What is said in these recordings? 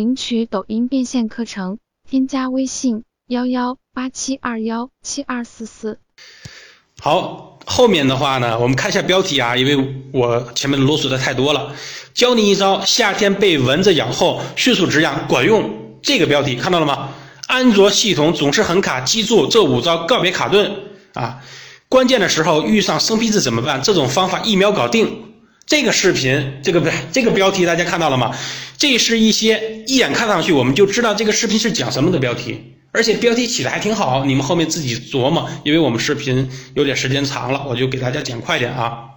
领取抖音变现课程，添加微信幺幺八七二幺七二四四。好，后面的话呢，我们看一下标题啊，因为我前面啰嗦的太多了。教你一招，夏天被蚊子咬后迅速止痒，管用。这个标题看到了吗？安卓系统总是很卡，记住这五招告别卡顿啊！关键的时候遇上生僻字怎么办？这种方法一秒搞定。这个视频，这个不，这个标题大家看到了吗？这是一些一眼看上去我们就知道这个视频是讲什么的标题，而且标题起的还挺好，你们后面自己琢磨。因为我们视频有点时间长了，我就给大家讲快点啊。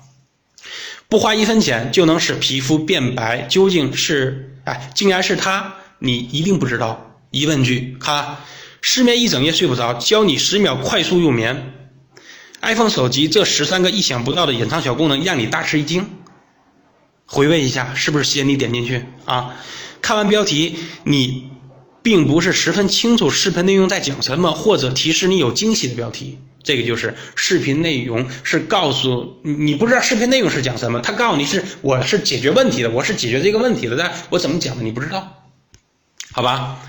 不花一分钱就能使皮肤变白，究竟是哎，竟然是它？你一定不知道。疑问句，看，失眠一整夜睡不着，教你十秒快速入眠。iPhone 手机这十三个意想不到的隐藏小功能，让你大吃一惊。回味一下，是不是吸引你点进去啊？看完标题，你并不是十分清楚视频内容在讲什么，或者提示你有惊喜的标题。这个就是视频内容是告诉你不知道视频内容是讲什么，他告诉你是我是解决问题的，我是解决这个问题的，但我怎么讲的你不知道，好吧？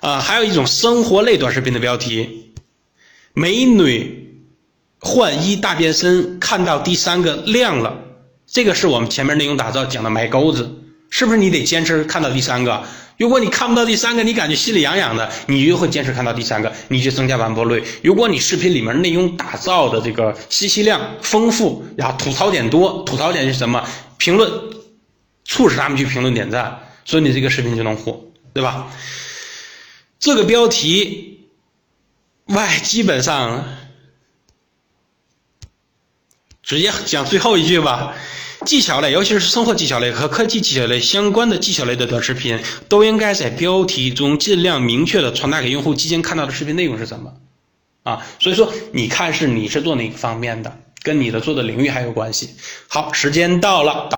啊，还有一种生活类短视频的标题，美女换衣大变身，看到第三个亮了。这个是我们前面内容打造讲的埋钩子，是不是你得坚持看到第三个？如果你看不到第三个，你感觉心里痒痒的，你就会坚持看到第三个，你就增加完播率。如果你视频里面内容打造的这个信息量丰富，然后吐槽点多，吐槽点是什么？评论促使他们去评论点赞，所以你这个视频就能火，对吧？这个标题外基本上直接讲最后一句吧。技巧类，尤其是生活技巧类和科技技巧类相关的技巧类的短视频，都应该在标题中尽量明确的传达给用户即将看到的视频内容是什么，啊，所以说你看是你是做哪个方面的，跟你的做的领域还有关系。好，时间到了。